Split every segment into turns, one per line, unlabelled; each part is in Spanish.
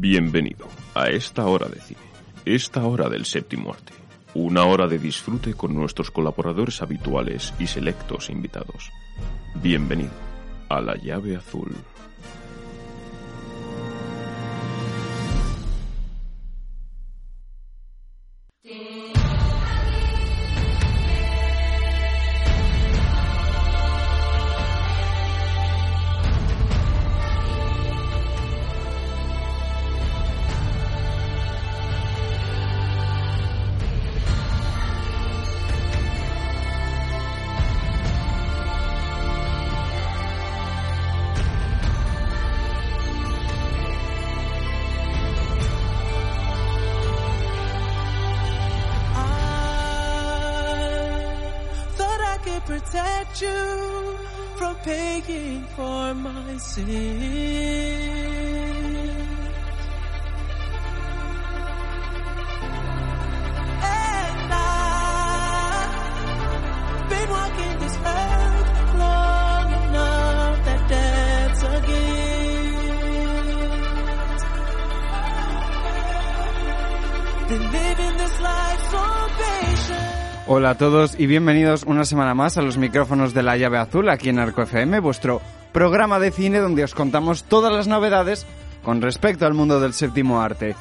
Bienvenido a esta hora de cine, esta hora del séptimo arte, una hora de disfrute con nuestros colaboradores habituales y selectos invitados. Bienvenido a la llave azul.
Hola a todos y bienvenidos una semana más a los micrófonos de la llave azul aquí en Arco FM, vuestro programa de cine donde os contamos todas las novedades con respecto al mundo del séptimo arte.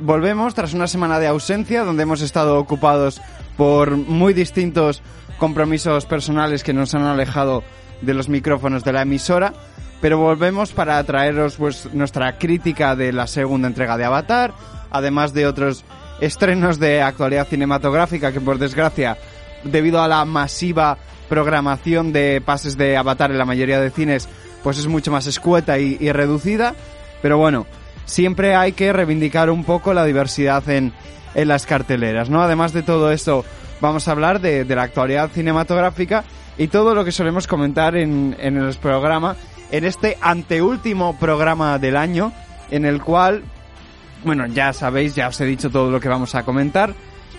Volvemos tras una semana de ausencia donde hemos estado ocupados por muy distintos compromisos personales que nos han alejado de los micrófonos de la emisora, pero volvemos para traeros pues, nuestra crítica de la segunda entrega de Avatar, además de otros estrenos de actualidad cinematográfica que por desgracia, debido a la masiva programación de pases de Avatar en la mayoría de cines, pues es mucho más escueta y, reducida, pero bueno, siempre hay que reivindicar un poco la diversidad en, en las carteleras, ¿no? Además de todo esto, vamos a hablar de, de la actualidad cinematográfica y todo lo que solemos comentar en, en el programa, en este anteúltimo programa del año, en el cual, bueno, ya sabéis, ya os he dicho todo lo que vamos a comentar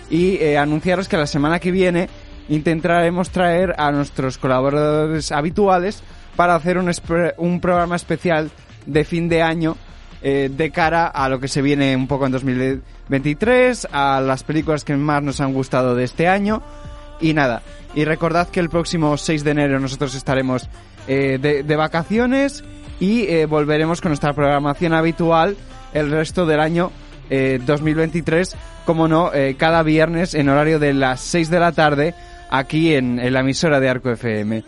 y eh, anunciaros que la semana que viene intentaremos traer a nuestros colaboradores habituales para hacer un, un programa especial de fin de año eh, de cara a lo que se viene un poco en 2023, a las películas que más nos han gustado de este año y nada. Y recordad que el próximo 6 de enero nosotros estaremos eh, de, de vacaciones y volveremos con nuestra programación habitual el resto del año eh, 2023, como no, eh, cada viernes en horario de las 6 de la tarde aquí en, en la emisora de Arco FM.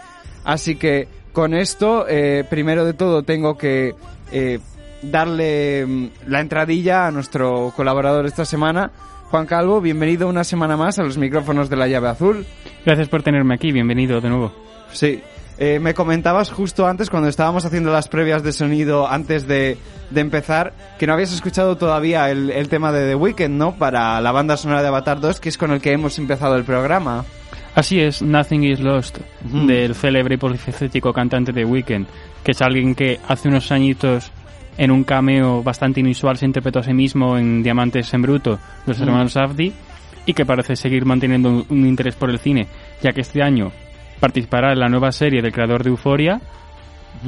Así que con esto, eh, primero de todo tengo que eh, darle mm, la entradilla a nuestro colaborador esta semana, Juan Calvo. Bienvenido una semana más a los micrófonos de la llave azul.
Gracias por tenerme aquí, bienvenido de nuevo.
Sí. Eh, me comentabas justo antes, cuando estábamos haciendo las previas de sonido antes de, de empezar, que no habías escuchado todavía el, el tema de The Weeknd, ¿no? Para la banda sonora de Avatar 2, que es con el que hemos empezado el programa.
Así es, Nothing is Lost, del célebre y polifacético cantante de Weekend, que es alguien que hace unos añitos en un cameo bastante inusual se interpretó a sí mismo en Diamantes en Bruto, de los hermanos Safdie, y que parece seguir manteniendo un, un interés por el cine, ya que este año participará en la nueva serie del creador de Euforia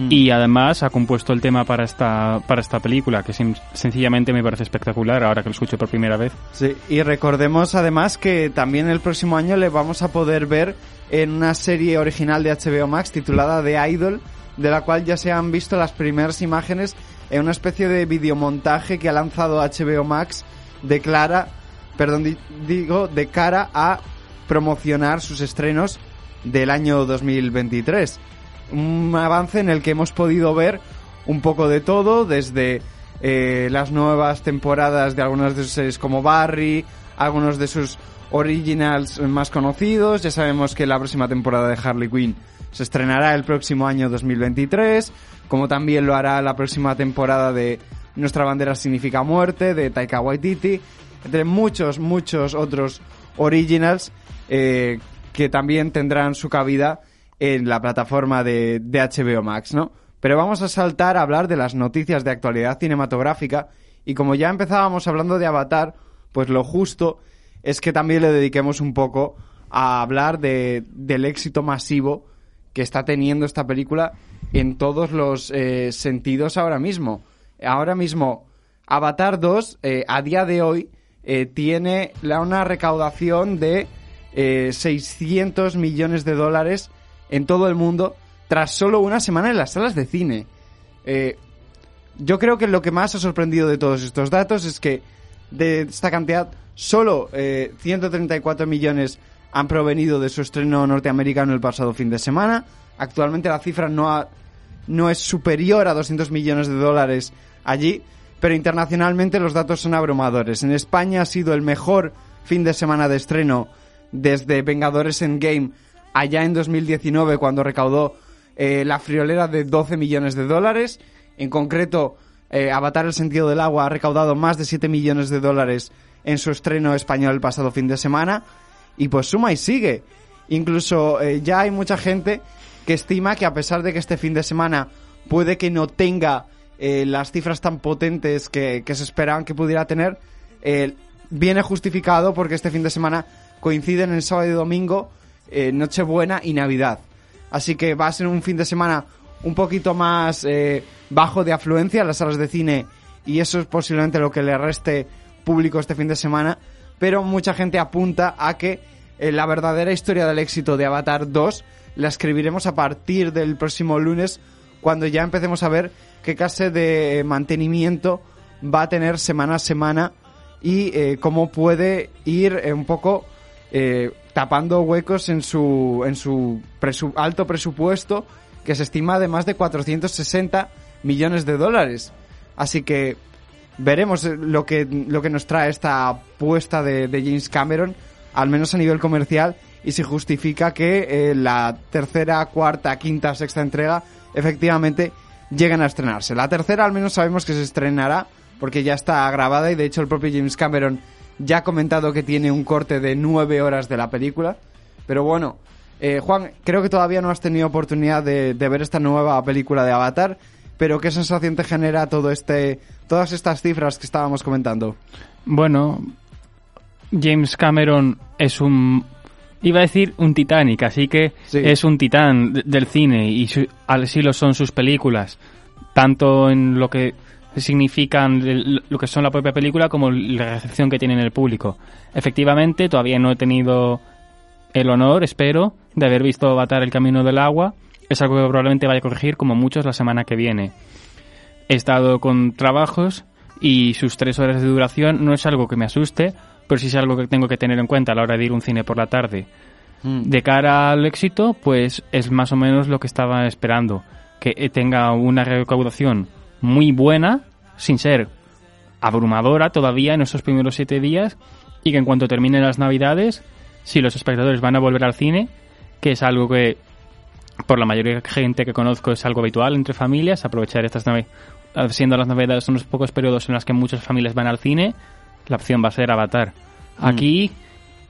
y además ha compuesto el tema para esta, para esta película, que sen- sencillamente me parece espectacular ahora que lo escucho por primera vez.
Sí, y recordemos además que también el próximo año le vamos a poder ver en una serie original de HBO Max titulada The Idol, de la cual ya se han visto las primeras imágenes en una especie de videomontaje que ha lanzado HBO Max de clara, perdón, di- digo, de cara a promocionar sus estrenos del año 2023. Un avance en el que hemos podido ver un poco de todo, desde eh, las nuevas temporadas de algunas de sus series como Barry, algunos de sus originals más conocidos. Ya sabemos que la próxima temporada de Harley Quinn se estrenará el próximo año 2023, como también lo hará la próxima temporada de Nuestra bandera significa muerte, de Taika Waititi, entre muchos, muchos otros originals eh, que también tendrán su cabida en la plataforma de, de HBO Max, ¿no? Pero vamos a saltar a hablar de las noticias de actualidad cinematográfica y como ya empezábamos hablando de Avatar, pues lo justo es que también le dediquemos un poco a hablar de, del éxito masivo que está teniendo esta película en todos los eh, sentidos ahora mismo. Ahora mismo, Avatar 2, eh, a día de hoy, eh, tiene una recaudación de eh, 600 millones de dólares en todo el mundo tras solo una semana en las salas de cine. Eh, yo creo que lo que más ha sorprendido de todos estos datos es que de esta cantidad solo eh, 134 millones han provenido de su estreno norteamericano el pasado fin de semana. Actualmente la cifra no, ha- no es superior a 200 millones de dólares allí, pero internacionalmente los datos son abrumadores. En España ha sido el mejor fin de semana de estreno desde Vengadores Endgame allá en 2019 cuando recaudó eh, la friolera de 12 millones de dólares. En concreto, eh, Avatar el sentido del agua ha recaudado más de 7 millones de dólares en su estreno español el pasado fin de semana. Y pues suma y sigue. Incluso eh, ya hay mucha gente que estima que a pesar de que este fin de semana puede que no tenga las cifras tan potentes que, que se esperaban que pudiera tener, viene justificado porque este fin de semana coinciden en sábado y domingo, eh, Nochebuena y Navidad. Así que va a ser un fin de semana un poquito más eh, bajo de afluencia en las salas de cine y eso es posiblemente lo que le reste público este fin de semana. Pero mucha gente apunta a que eh, la verdadera historia del éxito de Avatar 2 la escribiremos a partir del próximo lunes cuando ya empecemos a ver qué clase de mantenimiento va a tener semana a semana y eh, cómo puede ir un poco eh, tapando huecos en su, en su presu- alto presupuesto que se estima de más de 460 millones de dólares. Así que veremos eh, lo que, lo que nos trae esta apuesta de, James Cameron, al menos a nivel comercial, y si justifica que eh, la tercera, cuarta, quinta, sexta entrega efectivamente lleguen a estrenarse. La tercera al menos sabemos que se estrenará porque ya está grabada y de hecho el propio James Cameron ya ha comentado que tiene un corte de nueve horas de la película. Pero bueno, eh, Juan, creo que todavía no has tenido oportunidad de, de ver esta nueva película de Avatar, pero ¿qué sensación te genera todo este, todas estas cifras que estábamos comentando?
Bueno, James Cameron es un... Iba a decir un Titanic, así que
Sí.
es un titán de- del cine y su- así lo son sus películas, tanto en lo que significan lo que son la propia película como la recepción que tiene en el público. Efectivamente, todavía no he tenido el honor, espero, de haber visto Avatar el camino del agua. Es algo que probablemente vaya a corregir como muchos la semana que viene. He estado con trabajos y sus tres horas de duración no es algo que me asuste, pero sí es algo que tengo que tener en cuenta a la hora de ir a un cine por la tarde. De cara al éxito, pues es más o menos lo que estaba esperando, que tenga una recaudación muy buena, sin ser abrumadora todavía en estos primeros siete días, y que en cuanto terminen las navidades, si los espectadores van a volver al cine, que es algo que por la mayoría de gente que conozco es algo habitual entre familias, aprovechar estas navidades, siendo las navidades unos pocos periodos en los que muchas familias van al cine, la opción va a ser Avatar. Aquí,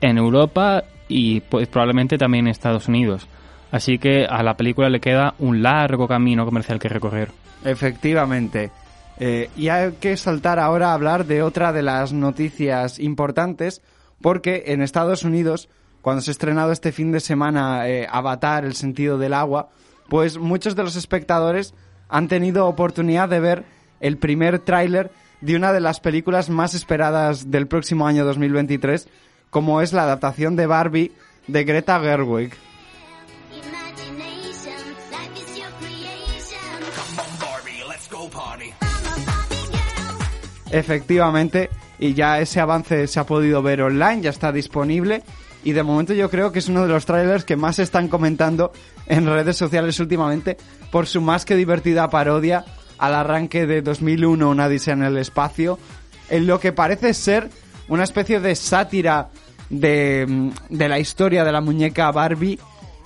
en Europa y pues, probablemente también en Estados Unidos. Así que a la película le queda un largo camino comercial que recorrer.
Efectivamente. Eh, y hay que saltar ahora a hablar de otra de las noticias importantes, porque en Estados Unidos, cuando se ha estrenado este fin de semana eh, Avatar, el sentido del agua, pues muchos de los espectadores han tenido oportunidad de ver el primer tráiler de una de las películas más esperadas del próximo año 2023, como es la adaptación de Barbie de Greta Gerwig. Efectivamente, y ya ese avance se ha podido ver online, ya está disponible. Y de momento yo creo que es uno de los trailers que más están comentando en redes sociales últimamente por su más que divertida parodia al arranque de 2001, una Odisea en el espacio, en lo que parece ser una especie de sátira de, mm, de la historia de la muñeca Barbie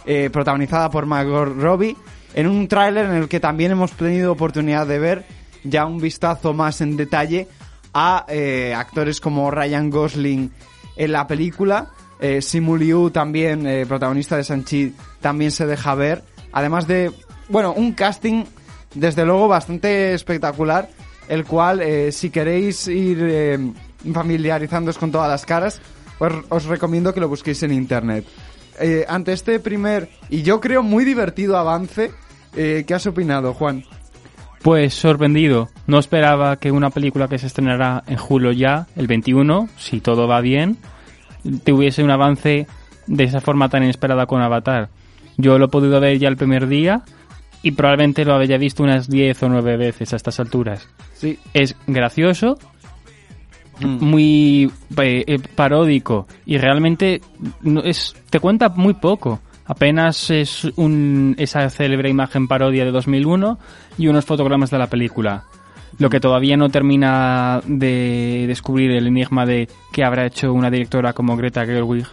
eh, protagonizada por Margot Robbie, en un tráiler en el que también hemos tenido oportunidad de ver ya un vistazo más en detalle a eh, actores como Ryan Gosling en la película, eh, Simu Liu también, eh, protagonista de Sanchi, también se deja ver, además de, bueno, un casting desde luego bastante espectacular, el cual eh, si queréis ir familiarizándoos con todas las caras, os, recomiendo que lo busquéis en internet. Ante este primer y yo creo muy divertido avance, ¿qué has opinado, Juan?
Pues sorprendido. No esperaba que una película que se estrenará en julio ya, el 21, si todo va bien, tuviese un avance de esa forma tan inesperada con Avatar. Yo lo he podido ver ya el primer día y probablemente lo había visto unas 10 o 9 veces a estas alturas.
Sí.
Es gracioso,
Mm.
muy eh, eh, paródico y realmente no es te cuenta muy poco. Apenas es un, esa célebre imagen parodia de 2001 y unos fotogramas de la película. Lo que todavía no termina de descubrir el enigma de qué habrá hecho una directora como Greta Gerwig,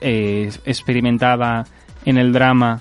eh, experimentada en el drama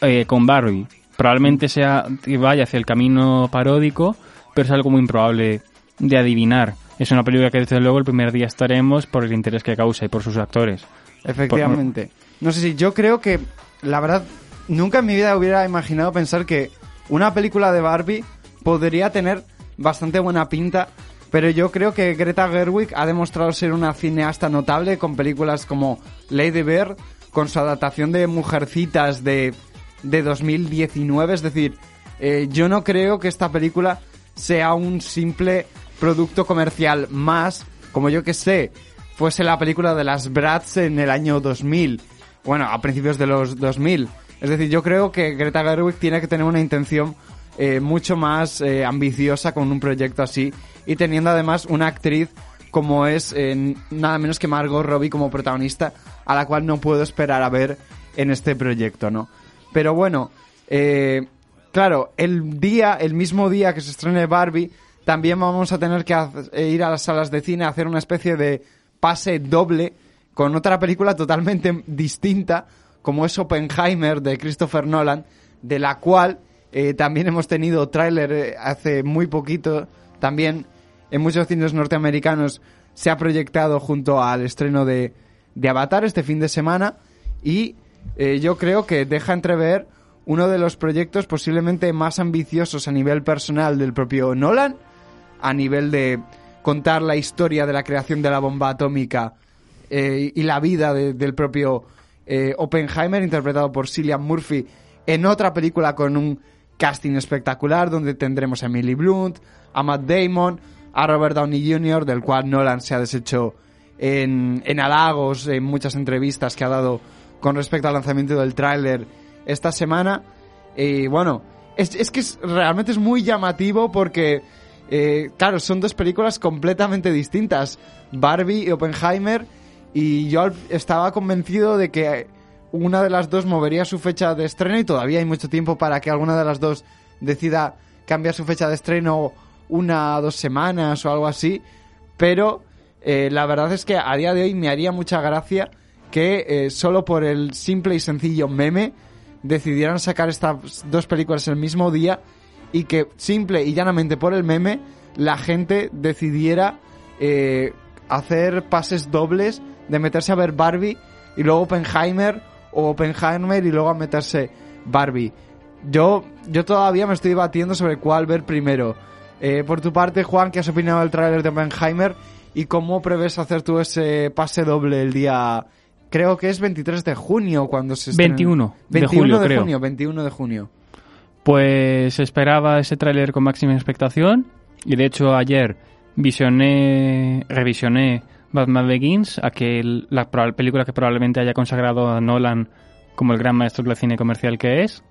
eh, con Barbie. Probablemente sea que vaya hacia el camino paródico, pero es algo muy improbable de adivinar. Es una película que desde luego el primer día estaremos por el interés que causa y por sus actores.
Efectivamente. No sé si yo creo que, la verdad, nunca en mi vida hubiera imaginado pensar que una película de Barbie podría tener bastante buena pinta, pero yo creo que Greta Gerwig ha demostrado ser una cineasta notable con películas como Lady Bird, con su adaptación de Mujercitas de, de 2019, es decir, eh, yo no creo que esta película sea un simple producto comercial más, como yo que sé, fuese la película de las Bratz en el año 2000, bueno, a principios de los 2000. Es decir, yo creo que Greta Gerwig tiene que tener una intención eh, mucho más eh, ambiciosa con un proyecto así y teniendo además una actriz como es eh, nada menos que Margot Robbie como protagonista, a la cual no puedo esperar a ver en este proyecto, ¿no? Pero bueno, eh, claro, el día, el mismo día que se estrene Barbie, también vamos a tener que eh, ir a las salas de cine a hacer una especie de pase doble con otra película totalmente distinta, como es Oppenheimer de Christopher Nolan, de la cual eh, también hemos tenido tráiler eh, hace muy poquito, también en muchos cines norteamericanos se ha proyectado junto al estreno de, de Avatar este fin de semana. Y eh, yo creo que deja entrever uno de los proyectos posiblemente más ambiciosos a nivel personal del propio Nolan, a nivel de contar la historia de la creación de la bomba atómica eh, y la vida de- del propio eh, Oppenheimer, interpretado por Cillian Murphy, en otra película con un casting espectacular, donde tendremos a Emily Blunt, a Matt Damon, a Robert Downey Jr., del cual Nolan se ha deshecho en, en halagos, en muchas entrevistas que ha dado con respecto al lanzamiento del tráiler esta semana. Y bueno, es, es que es- realmente es muy llamativo porque, eh, claro, son dos películas completamente distintas, Barbie y Oppenheimer, y yo estaba convencido de que una de las dos movería su fecha de estreno y todavía hay mucho tiempo para que alguna de las dos decida cambiar su fecha de estreno una o dos semanas o algo así, pero eh, la verdad es que a día de hoy me haría mucha gracia que eh, solo por el simple y sencillo meme decidieran sacar estas dos películas el mismo día y que simple y llanamente por el meme la gente decidiera eh, hacer pases dobles de meterse a ver Barbie y luego Oppenheimer o Oppenheimer y luego a meterse Barbie. Yo, yo todavía me estoy debatiendo sobre cuál ver primero. Eh, por tu parte, Juan, ¿qué has opinado del tráiler de Oppenheimer? ¿Y cómo prevés hacer tú ese pase doble el día... Creo que es 23 de junio cuando se estrena.
21 de
21
julio,
de
creo.
junio, 21 de junio.
Pues esperaba ese tráiler con máxima expectación y de hecho ayer visioné, revisioné Batman Begins, aquel, la película que probablemente haya consagrado a Nolan como el gran maestro del cine comercial que es.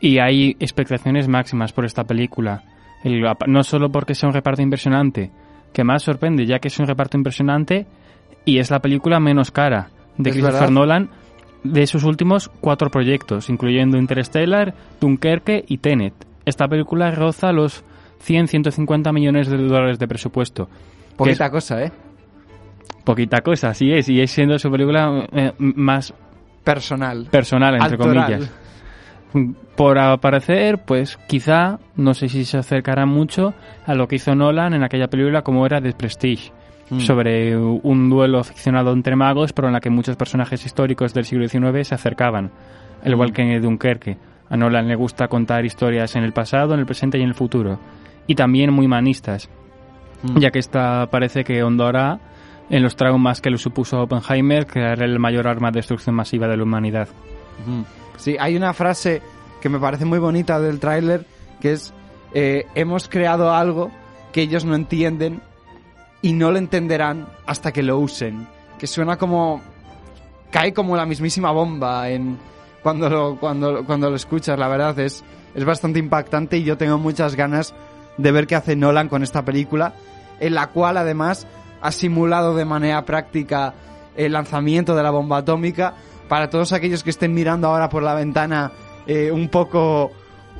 Y hay expectaciones máximas por esta película. El- no solo porque sea un reparto impresionante, que más sorprende ya que es un reparto impresionante y es la película menos cara de Christopher
verdad.
Nolan de sus últimos cuatro proyectos, incluyendo Interstellar, Dunkerque y Tenet. Esta película roza los 100-150 millones de dólares de presupuesto.
Poquita
es
cosa, ¿eh?
Poquita cosa, así es, y es siendo su película eh, más
personal.
personal, entre comillas. Por aparecer, pues quizá, no sé si se acercará mucho a lo que hizo Nolan en aquella película como era The Prestige,
Mm.
sobre un duelo ficcionado entre magos, pero en la que muchos personajes históricos del siglo XIX se acercaban, al igual que en Dunkerque. A Nolan le gusta contar historias en el pasado, en el presente y en el futuro, y también muy humanistas,
Mm.
ya que esta parece que hondará en los traumas que le supuso Oppenheimer crear el mayor arma de destrucción masiva de la humanidad.
Sí, hay una frase que me parece muy bonita del tráiler que es eh, hemos creado algo que ellos no entienden y no lo entenderán hasta que lo usen. Que suena como cae como la mismísima bomba en cuando lo, cuando, cuando lo escuchas, la verdad es es bastante impactante y yo tengo muchas ganas de ver qué hace Nolan con esta película, en la cual además ha simulado de manera práctica el lanzamiento de la bomba atómica. Para todos aquellos que estén mirando ahora por la ventana eh, un poco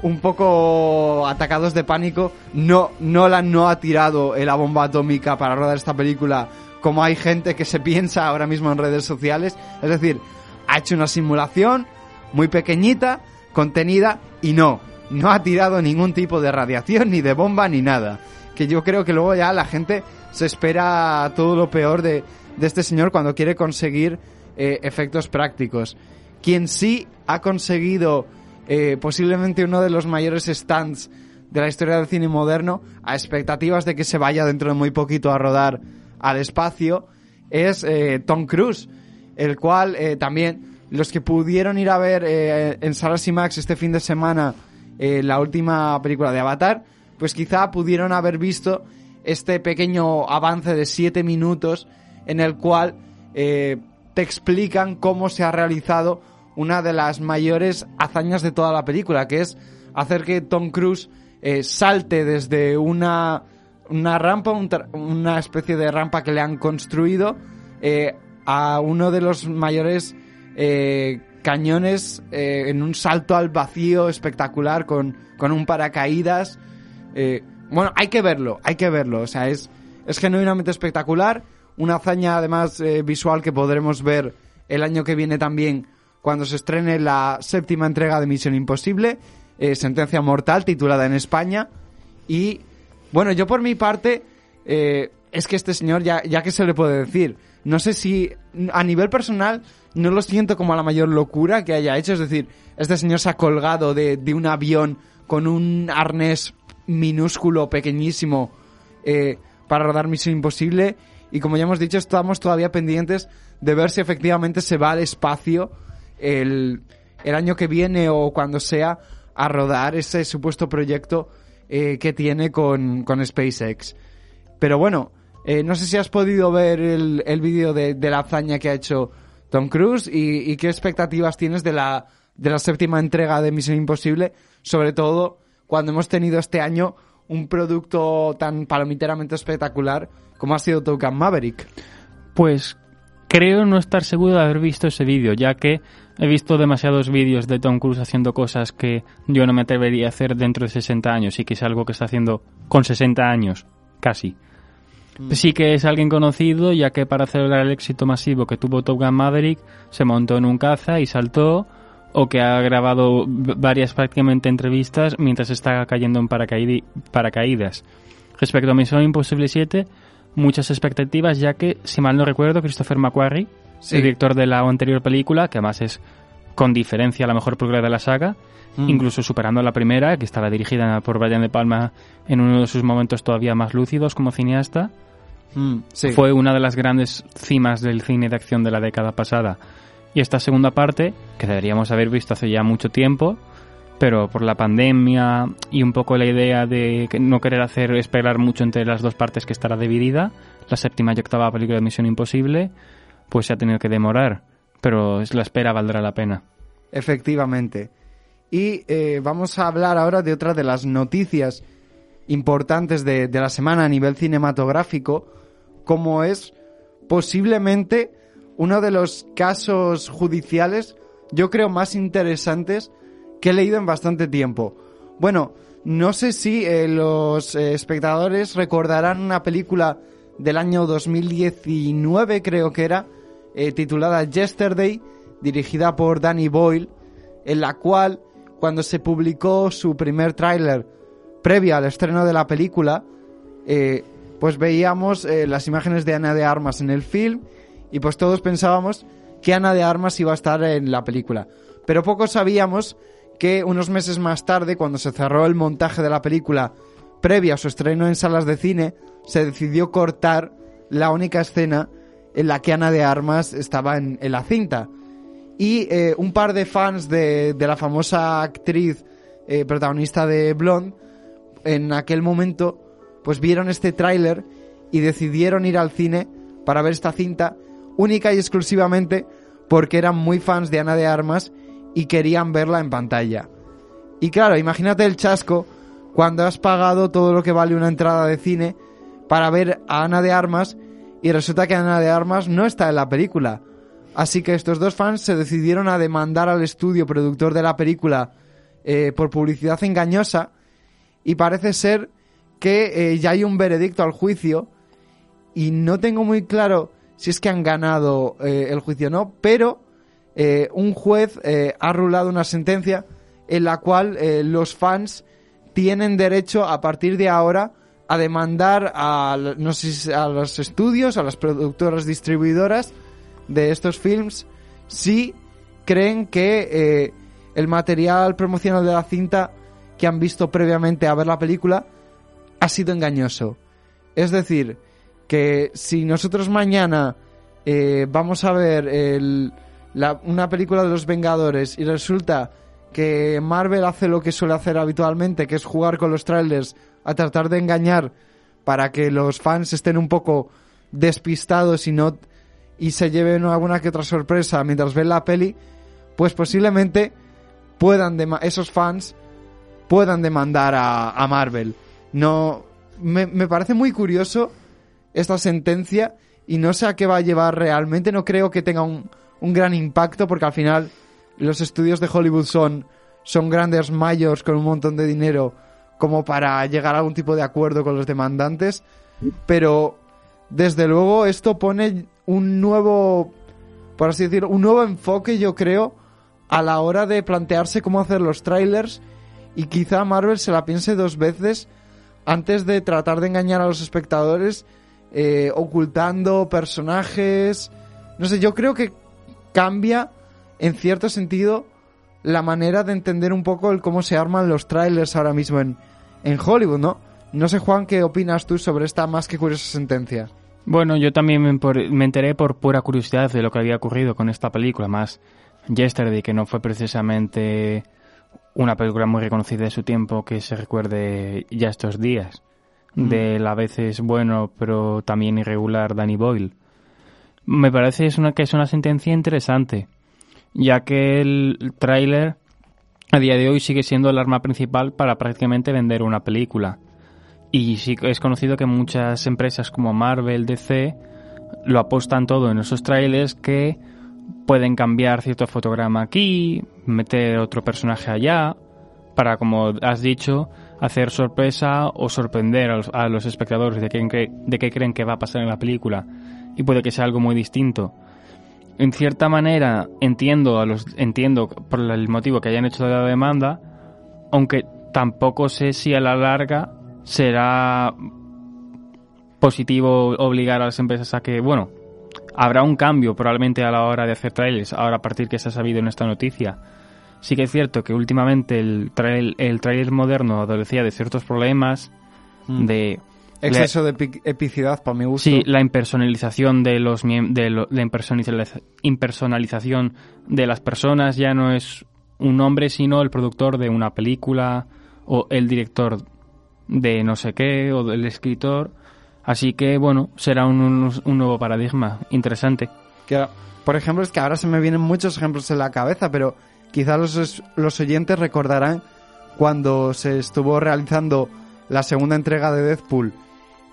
un poco atacados de pánico, no Nolan no ha tirado la bomba atómica para rodar esta película como hay gente que se piensa ahora mismo en redes sociales. Es decir, ha hecho una simulación muy pequeñita, contenida y no, no ha tirado ningún tipo de radiación, ni de bomba, ni nada. Que yo creo que luego ya la gente se espera todo lo peor de, de este señor cuando quiere conseguir eh, efectos prácticos. Quien sí ha conseguido eh, posiblemente uno de los mayores stands de la historia del cine moderno, a expectativas de que se vaya dentro de muy poquito a rodar al espacio, es eh, Tom Cruise, el cual también los que pudieron ir a ver en Salas IMAX este fin de semana la última película de Avatar, pues quizá pudieron haber visto este pequeño avance de 7 minutos en el cual eh, te explican cómo se ha realizado una de las mayores hazañas de toda la película, que es hacer que Tom Cruise eh, salte desde una, una rampa, una especie de rampa que le han construido, eh, a uno de los mayores cañones en un salto al vacío espectacular con, con un paracaídas. Bueno, hay que verlo, hay que verlo. O sea, es, es genuinamente espectacular. Una hazaña además eh, visual que podremos ver el año que viene también cuando se estrene la séptima entrega de Misión Imposible, eh, Sentencia Mortal, titulada en España. Y bueno, yo por mi parte, eh, es que este señor, ya, ya que se le puede decir, no sé si a nivel personal no lo siento como la mayor locura que haya hecho. Es decir, este señor se ha colgado de, de un avión con un arnés minúsculo, pequeñísimo, eh, para rodar Misión Imposible. Y como ya hemos dicho, estamos todavía pendientes de ver si efectivamente se va al espacio el, el año que viene o cuando sea a rodar ese supuesto proyecto eh, que tiene con, con SpaceX. Pero bueno, eh, no sé si has podido ver el, el vídeo de, de la hazaña que ha hecho Tom Cruise y, y qué expectativas tienes de la, de la séptima entrega de Misión Imposible, sobre todo cuando hemos tenido este año un producto tan palomiteramente espectacular como ha sido Top Gun Maverick.
Pues creo no estar seguro de haber visto ese vídeo, ya que he visto demasiados vídeos de Tom Cruise haciendo cosas que yo no me atrevería a hacer dentro de 60 años y que es algo que está haciendo con 60 años, casi. Sí que es alguien conocido, ya que para celebrar el éxito masivo que tuvo Top Gun Maverick, se montó en un caza y saltó, o que ha grabado varias prácticamente entrevistas mientras está cayendo en paracaídas. Respecto a Misión Imposible 7, muchas expectativas, ya que, si mal no recuerdo, Christopher McQuarrie,
Sí.
el director de la anterior película, que además es con diferencia la mejor película de la saga,
Mm.
incluso superando la primera, que estaba dirigida por Brian De Palma en uno de sus momentos todavía más lúcidos como cineasta,
Mm, sí.
fue una de las grandes cimas del cine de acción de la década pasada. Y esta segunda parte, que deberíamos haber visto hace ya mucho tiempo, pero por la pandemia y un poco la idea de no querer hacer esperar mucho entre las dos partes que estará dividida, la séptima y octava película de Misión Imposible, pues se ha tenido que demorar. Pero la espera valdrá la pena.
Efectivamente. Y eh, vamos a hablar ahora de otra de las noticias importantes de, de la semana a nivel cinematográfico, como es posiblemente uno de los casos judiciales, yo creo, más interesantes que he leído en bastante tiempo. Bueno, no sé si eh, los eh, espectadores recordarán una película del año 2019, creo que era, eh, titulada Yesterday, dirigida por Danny Boyle, en la cual, cuando se publicó su primer tráiler previo al estreno de la película, pues veíamos las imágenes de Ana de Armas en el film y pues todos pensábamos que Ana de Armas iba a estar en la película. Pero poco sabíamos que unos meses más tarde, cuando se cerró el montaje de la película previa a su estreno en salas de cine, se decidió cortar la única escena en la que Ana de Armas estaba en, en la cinta. Y eh, un par de fans de, de la famosa actriz eh, protagonista de Blonde, en aquel momento, pues vieron este tráiler y decidieron ir al cine para ver esta cinta única y exclusivamente porque eran muy fans de Ana de Armas y querían verla en pantalla. Y claro, imagínate el chasco cuando has pagado todo lo que vale una entrada de cine para ver a Ana de Armas y resulta que Ana de Armas no está en la película. Así que estos dos fans se decidieron a demandar al estudio productor de la película eh, por publicidad engañosa y parece ser que eh, ya hay un veredicto al juicio y no tengo muy claro si es que han ganado eh, el juicio o no, pero eh, un juez eh, ha rulado una sentencia en la cual los fans tienen derecho a partir de ahora a demandar a, no sé a los estudios, a las productoras distribuidoras de estos films, si creen que el material promocional de la cinta que han visto previamente a ver la película ha sido engañoso. Es decir, que si nosotros mañana eh, vamos a ver el- la- una película de los Vengadores y resulta que Marvel hace lo que suele hacer habitualmente, que es jugar con los trailers a tratar de engañar para que los fans estén un poco despistados y no y se lleven alguna que otra sorpresa mientras ven la peli, pues posiblemente puedan esos fans puedan demandar a, Marvel. No me parece muy curioso esta sentencia y no sé a qué va a llevar realmente. No creo que tenga un, un gran impacto porque al final los estudios de Hollywood son, son grandes mayors con un montón de dinero como para llegar a algún tipo de acuerdo con los demandantes. Pero desde luego esto pone un nuevo, por así decirlo, un nuevo enfoque yo creo a la hora de plantearse cómo hacer los trailers y quizá Marvel se la piense dos veces antes de tratar de engañar a los espectadores eh, ocultando personajes. No sé, yo creo que cambia en cierto sentido la manera de entender un poco el cómo se arman los trailers ahora mismo en, en Hollywood, ¿no? No sé, Juan, ¿qué opinas tú sobre esta más que curiosa sentencia?
Bueno, yo también me, me enteré por pura curiosidad de lo que había ocurrido con esta película, más Yesterday, que no fue precisamente una película muy reconocida de su tiempo que se recuerde ya estos días, del a veces bueno pero también irregular Danny Boyle. Me parece es una, que es una sentencia interesante, ya que el tráiler a día de hoy sigue siendo el arma principal para prácticamente vender una película. Y sí es conocido que muchas empresas como Marvel, DC, lo apostan todo en esos trailers que pueden cambiar cierto fotograma aquí, meter otro personaje allá, para, como has dicho, hacer sorpresa o sorprender a los, a los espectadores de qué, de creen que va a pasar en la película. Y puede que sea algo muy distinto. En cierta manera, entiendo, a los, entiendo por el motivo que hayan hecho la demanda, aunque tampoco sé si a la larga será positivo obligar a las empresas a que, bueno, habrá un cambio probablemente a la hora de hacer trailers, ahora a partir que se ha sabido en esta noticia. Sí que es cierto que últimamente el, trail, el trailer moderno adolecía de ciertos problemas, de...
Exceso de epi- epicidad, para mi gusto.
Sí, la impersonalización de los de lo- la impersonaliza- impersonalización de las personas ya no es un hombre, sino el productor de una película o el director de no sé qué o del escritor. Así que bueno, será un, un- un nuevo paradigma interesante.
Que, por ejemplo, es que ahora se me vienen muchos ejemplos en la cabeza, pero quizá los, los oyentes recordarán cuando se estuvo realizando la segunda entrega de Deadpool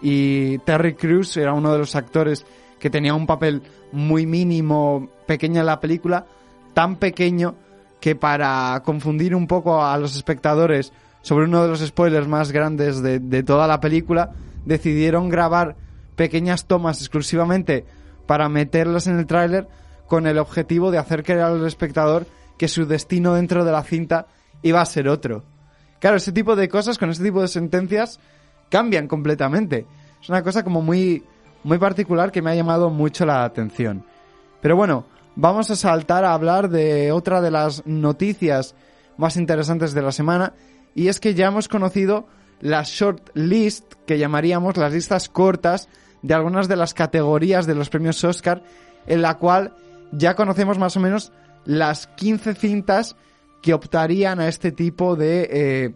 y Terry Crews era uno de los actores que tenía un papel muy mínimo, pequeño en la película, tan pequeño que para confundir un poco a los espectadores sobre uno de los spoilers más grandes de, de toda la película, decidieron grabar pequeñas tomas exclusivamente para meterlas en el tráiler con el objetivo de hacer creer al espectador que su destino dentro de la cinta iba a ser otro. Claro, ese tipo de cosas, con ese tipo de sentencias, cambian completamente. Es una cosa como muy, muy particular que me ha llamado mucho la atención. Pero bueno, vamos a saltar a hablar de otra de las noticias más interesantes de la semana, y es que ya hemos conocido la short list, que llamaríamos las listas cortas de algunas de las categorías de los premios Oscar, en la cual ya conocemos más o menos las 15 cintas que optarían a este tipo de, eh,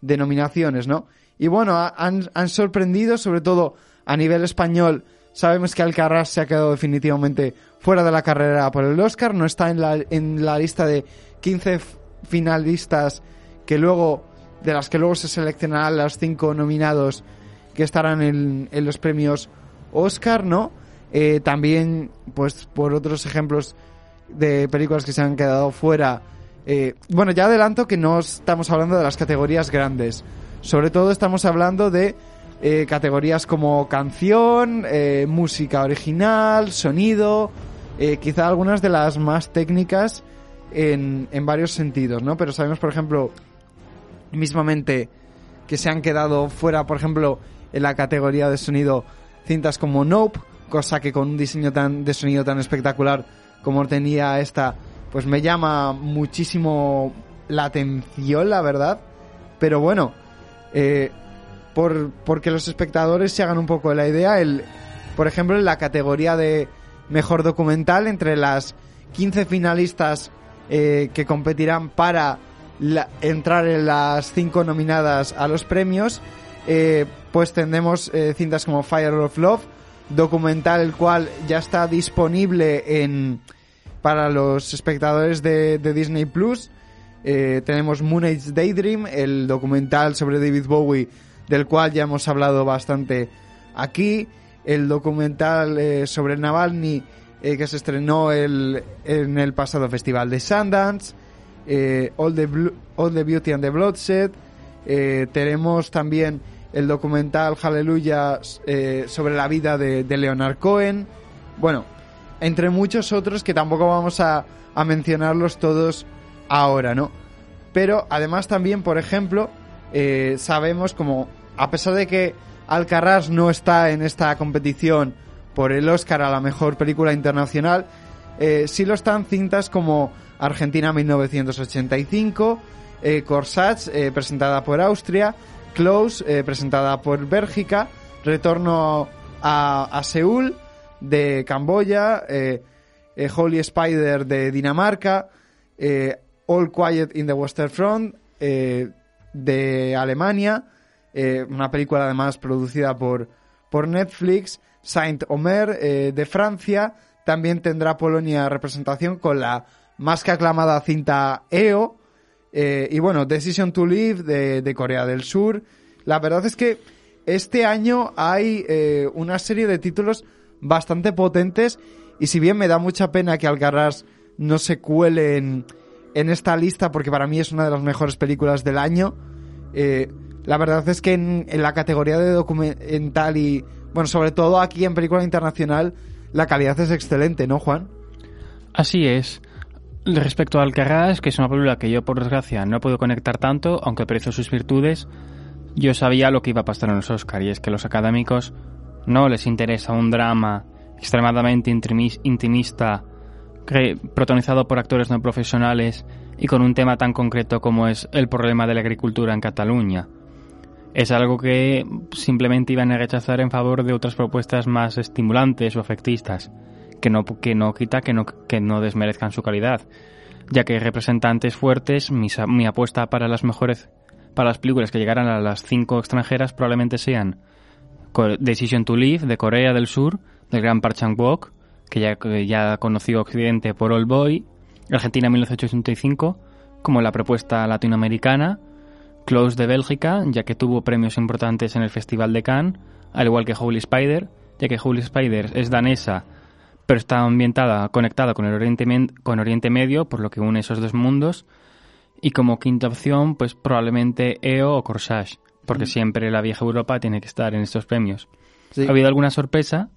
de nominaciones, ¿no? Y bueno, ha- han, sorprendido, sobre todo a nivel español. Sabemos que Alcaraz se ha quedado definitivamente fuera de la carrera por el Oscar, no está en la, en la lista de 15 f- finalistas que luego, de las que luego se seleccionarán los cinco nominados que estarán en, en los premios Oscar, ¿no? Eh, también, pues por otros ejemplos de películas que se han quedado fuera. eh, bueno, ya adelanto que no estamos hablando de las categorías grandes. Sobre todo estamos hablando de eh, categorías como canción, eh, música original, sonido, eh, quizá algunas de las más técnicas en, en varios sentidos, ¿no? Pero sabemos, por ejemplo, mismamente que se han quedado fuera, por ejemplo, en la categoría de sonido cintas como Nope, cosa que con un diseño tan de sonido tan espectacular como tenía esta, pues me llama muchísimo la atención, la verdad. Pero bueno, eh, por, porque los espectadores se hagan un poco de la idea, el, por ejemplo, en la categoría de mejor documental, entre las 15 finalistas eh, que competirán para la- entrar en las 5 nominadas a los premios, eh, pues tendremos cintas como Fire of Love, documental el cual ya está disponible en para los espectadores de, Disney Plus. Eh, tenemos Moon Age Daydream, el documental sobre David Bowie, del cual ya hemos hablado bastante aquí. El documental eh, sobre Navalny, eh, que se estrenó el- en el pasado festival de Sundance. All, the All the Beauty and the Bloodshed. Tenemos también el documental Hallelujah eh, sobre la vida de, de Leonard Cohen. Bueno, entre muchos otros que tampoco vamos a, a mencionarlos todos ahora, ¿no? Pero además también, por ejemplo, eh, sabemos como, a pesar de que Alcaraz no está en esta competición por el Oscar a la mejor película internacional, eh, sí lo están cintas como Argentina 1985, eh, Corsage, eh, presentada por Austria, Close, eh, presentada por Bélgica, Retorno a, Seúl, de Camboya, eh, eh, Holy Spider de Dinamarca, All Quiet in the Western Front de Alemania, una película además producida por, por Netflix, Saint Omer de Francia, también tendrá Polonia representación con la más que aclamada cinta EO, eh, y bueno, Decision to Live de, Corea del Sur. La verdad es que este año hay eh, una serie de títulos bastante potentes y si bien me da mucha pena que Alcaraz no se cuele en, esta lista porque para mí es una de las mejores películas del año, eh, la verdad es que en la categoría de documental y, bueno, sobre todo aquí en película internacional, la calidad es excelente, ¿no, Juan?
Así es. Respecto a Alcaraz, que es una película que yo por desgracia no puedo conectar tanto, aunque aprecio sus virtudes, yo sabía lo que iba a pasar en los Oscar y es que los académicos no les interesa un drama extremadamente intimis- intimista, protagonizado por actores no profesionales y con un tema tan concreto como es el problema de la agricultura en Cataluña. Es algo que simplemente iban a rechazar en favor de otras propuestas más estimulantes o afectistas, que no, que no quita que no, que no desmerezcan su calidad, ya que hay representantes fuertes, mi, mi apuesta para las mejores, para las películas que llegaran a las cinco extranjeras probablemente sean Decision to Live de Corea del Sur, del gran Park Chan-wook, que ya, ya conoció Occidente por All Boy, Argentina 1985, como la propuesta latinoamericana, Close de Bélgica, ya que tuvo premios importantes en el Festival de Cannes, al igual que Holy Spider, ya que Holy Spider es danesa, pero está ambientada, conectada con el Oriente, con Oriente Medio, por lo que une esos dos mundos. Y como quinta opción, pues probablemente EO o Corsage, porque siempre la vieja Europa tiene que estar en estos premios.
Sí.
Ha habido alguna sorpresa,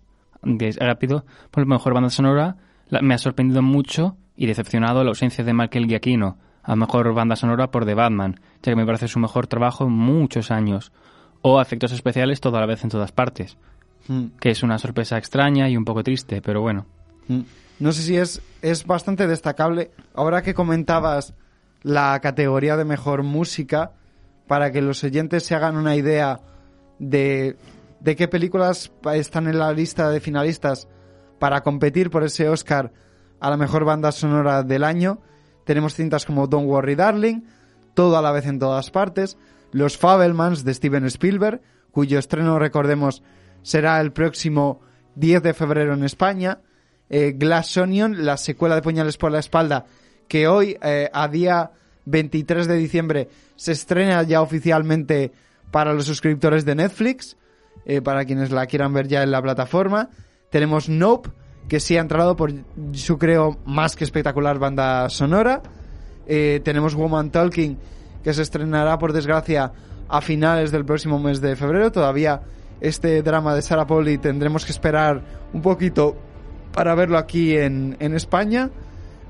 rápido, por lo mejor banda sonora, la- me ha sorprendido mucho y decepcionado la ausencia de Michael Giacchino, a mejor banda sonora por The Batman, ya que me parece su mejor trabajo en muchos años, o efectos especiales toda la vez en todas partes,
Mm.
que es una sorpresa extraña y un poco triste, pero bueno.
Mm. No sé si es, es bastante destacable. Ahora que comentabas la categoría de mejor música, para que los oyentes se hagan una idea de, de qué películas están en la lista de finalistas para competir por ese Oscar a la mejor banda sonora del año, tenemos cintas como Don't Worry Darling, Todo a la vez en todas partes, Los Fabelmans de Steven Spielberg, cuyo estreno, recordemos, será el próximo 10 de febrero en España, eh, Glass Onion, la secuela de Puñales por la espalda, que hoy, eh, a día 23 de diciembre, se estrena ya oficialmente para los suscriptores de Netflix, eh, para quienes la quieran ver ya en la plataforma. Tenemos Nope, que sí ha entrado por su creo más que espectacular banda sonora. Eh, tenemos Woman Talking, que se estrenará por desgracia a finales del próximo mes de febrero. Todavía este drama de Sarah Polly tendremos que esperar un poquito para verlo aquí en, en España.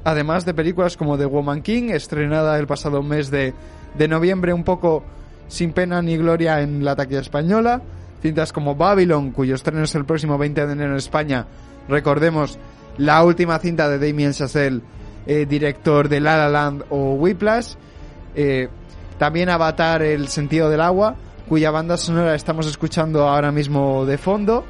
Además de películas como The Woman King, estrenada el pasado mes de, de noviembre, un poco sin pena ni gloria en la taquilla española. Cintas como Babylon, cuyo estreno es el próximo 20 de enero en España. Recordemos la última cinta de Damien Chazelle, eh, director de La La Land o Whiplash. Eh, también Avatar, El sentido del agua, cuya banda sonora estamos escuchando ahora mismo de fondo.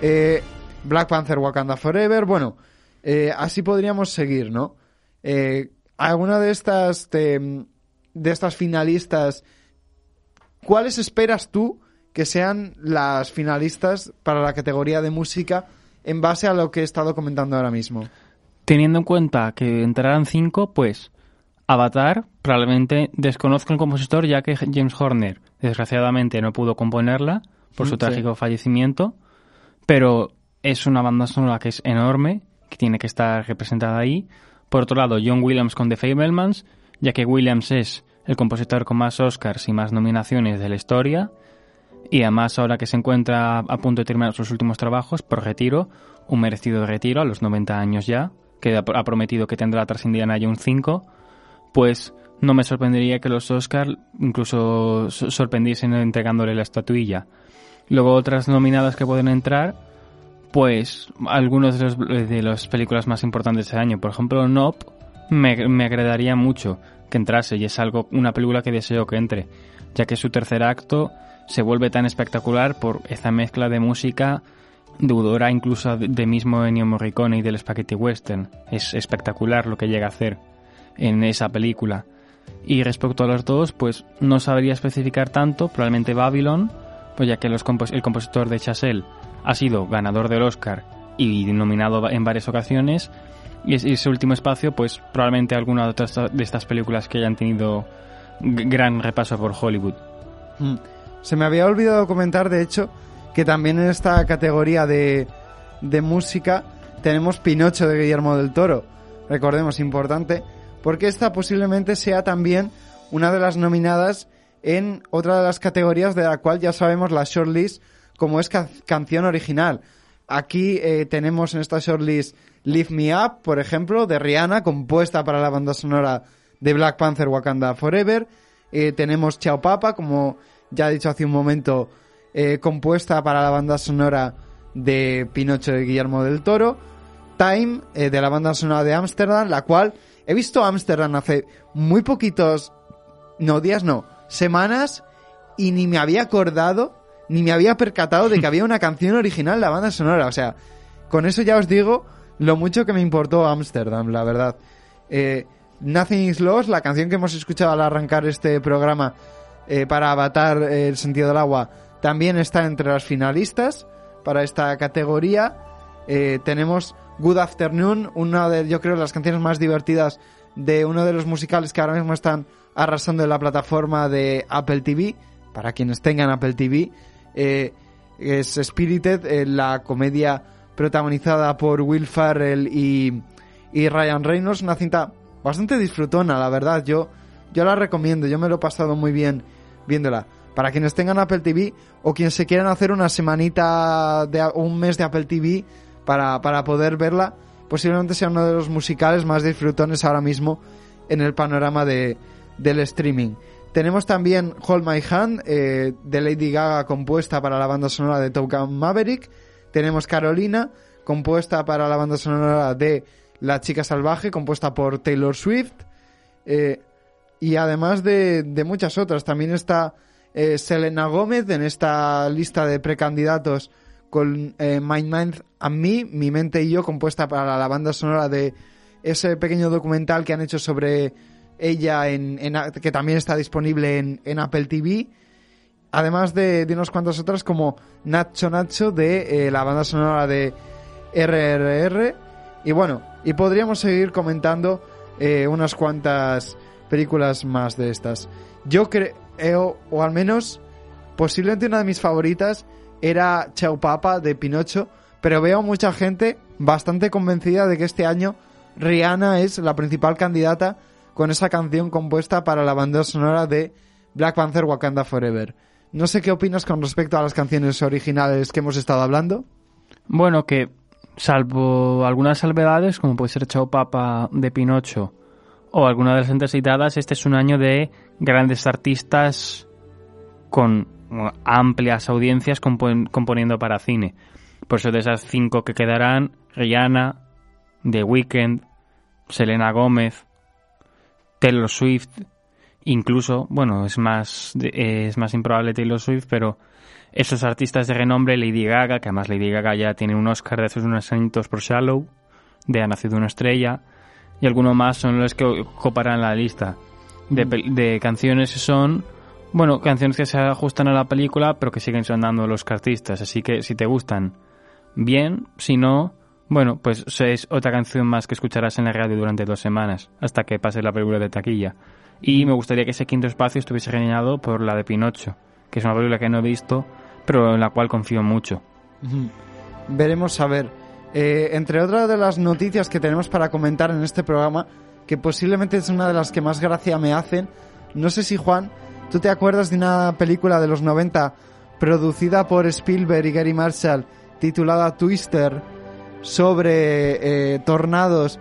Eh, Black Panther Wakanda Forever. Bueno, eh, así podríamos seguir, ¿no? Eh, alguna de estas de, de estas finalistas, ¿cuáles esperas tú que sean las finalistas para la categoría de música en base a lo que he estado comentando ahora mismo?
Teniendo en cuenta que entrarán cinco, pues Avatar, probablemente desconozco el compositor ya que James Horner desgraciadamente no pudo componerla por su
sí.
trágico fallecimiento, pero es una banda sonora que es enorme, que tiene que estar representada ahí. Por otro lado, John Williams con The Fablemans, ya que Williams es el compositor con más Oscars y más nominaciones de la historia, y además ahora que se encuentra a punto de terminar sus últimos trabajos por retiro, un merecido retiro a los 90 años ya, que ha ha prometido que tendrá tras Indiana Jones 5, pues no me sorprendería que los Oscar incluso so- sorprendiesen entregándole la estatuilla. Luego otras nominadas que pueden entrar, pues algunos de los de las películas más importantes de año, por ejemplo Nope, me, me agradaría mucho que entrase y es algo una película que deseo que entre, ya que su tercer acto se vuelve tan espectacular por esa mezcla de música deudora incluso de mismo Ennio Morricone y del Spaghetti Western. Es espectacular lo que llega a hacer en esa película. Y respecto a los dos, pues no sabría especificar tanto, probablemente Babylon, pues ya que los compos- el compositor de Chazelle ha sido ganador del Oscar y nominado en varias ocasiones, y es- y ese último espacio, pues probablemente alguna de, otras- de estas películas que hayan tenido gran repaso por Hollywood.
Mm. Se me había olvidado comentar, de hecho, que también en esta categoría de, de música tenemos Pinocho de Guillermo del Toro. Recordemos, importante, porque esta posiblemente sea también una de las nominadas en otra de las categorías de la cual ya sabemos la shortlist como es ca- canción original. Aquí eh, tenemos en esta shortlist Lift Me Up, por ejemplo, de Rihanna, compuesta para la banda sonora de Black Panther Wakanda Forever. Eh, tenemos Chao Papa, como ya he dicho hace un momento, eh, compuesta para la banda sonora de Pinocho de Guillermo del Toro. Time, de la banda sonora de Amsterdam, la cual he visto Amsterdam hace muy poquitos, no días, no, semanas, y ni me había acordado, ni me había percatado de que había una canción original la banda sonora. O sea, con eso ya os digo lo mucho que me importó Amsterdam, la verdad. Eh, Nothing is Lost, la canción que hemos escuchado al arrancar este programa eh, para Avatar el sentido del agua, también está entre las finalistas para esta categoría. Eh, tenemos Good Afternoon, una de, yo creo, las canciones más divertidas de uno de los musicales que ahora mismo están arrasando en la plataforma de Apple TV, para quienes tengan Apple TV. Eh, es Spirited, eh, la comedia protagonizada por Will Ferrell y, y Ryan Reynolds, una cinta bastante disfrutona, la verdad. Yo, yo la recomiendo, yo me lo he pasado muy bien viéndola. Para quienes tengan Apple TV o quienes se quieran hacer una semanita de un mes de Apple TV para, para poder verla, posiblemente sea uno de los musicales más disfrutones ahora mismo en el panorama de, del streaming. Tenemos también Hold My Hand eh, de Lady Gaga compuesta para la banda sonora de Top Gun Maverick. Tenemos Carolina compuesta para la banda sonora de La Chica Salvaje compuesta por Taylor Swift. Eh, y además de, de muchas otras. También está eh, Selena Gómez en esta lista de precandidatos con eh, My Mind and Me, Mi Mente y Yo, compuesta para la banda sonora de ese pequeño documental que han hecho sobre ella, en, en a- que también está disponible en, en Apple TV. Además de, de unas cuantas otras como Nacho Nacho de eh, la banda sonora de RRR. Y bueno, y podríamos seguir comentando eh, unas cuantas películas más de estas. Yo creo, o al menos posiblemente una de mis favoritas era Chao Papa de Pinocho, pero veo mucha gente bastante convencida de que este año Rihanna es la principal candidata con esa canción compuesta para la banda sonora de Black Panther Wakanda Forever. No sé qué opinas con respecto a las canciones originales que hemos estado hablando.
Bueno, que salvo algunas salvedades, como puede ser Chao Papa de Pinocho o alguna de las antes citadas, este es un año de grandes artistas con amplias audiencias compon- componiendo para cine. Por eso de esas cinco que quedarán, Rihanna, The Weeknd, Selena Gómez, Taylor Swift, incluso, bueno, es más, es más improbable Taylor Swift, pero esos artistas de renombre, Lady Gaga, que además Lady Gaga ya tiene un Oscar de hace unos añitos por Shallow, de Ha nacido una estrella, y alguno más son los que ocuparán la lista de, canciones son, bueno, canciones que se ajustan a la película, pero que siguen sonando los artistas, así que si te gustan, bien, si no, bueno, pues es otra canción más que escucharás en la radio durante dos semanas, hasta que pase la película de taquilla. Y me gustaría que ese quinto espacio estuviese rellenado por la de Pinocho, que es una película que no he visto, pero en la cual confío mucho.
Veremos a ver. Eh, entre otras de las noticias que tenemos para comentar en este programa, que posiblemente es una de las que más gracia me hacen, no sé si Juan, ¿tú te acuerdas de una película de los 90 producida por Spielberg y Gary Marshall titulada Twister sobre eh, tornados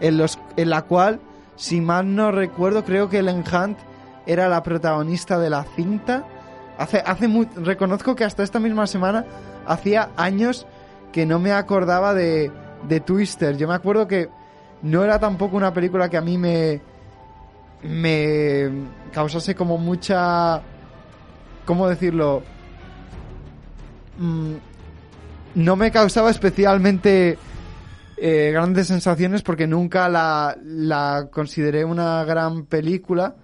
en, los, en la cual, si mal no recuerdo, creo que Ellen Hunt era la protagonista de la cinta. Hace, hace mu- reconozco que hasta esta misma semana hacía años que no me acordaba de, de Twister. Yo me acuerdo que no era tampoco una película que a mí me me causase como mucha ¿cómo decirlo? Mm, no me causaba especialmente eh, grandes sensaciones porque nunca la, la consideré una gran película.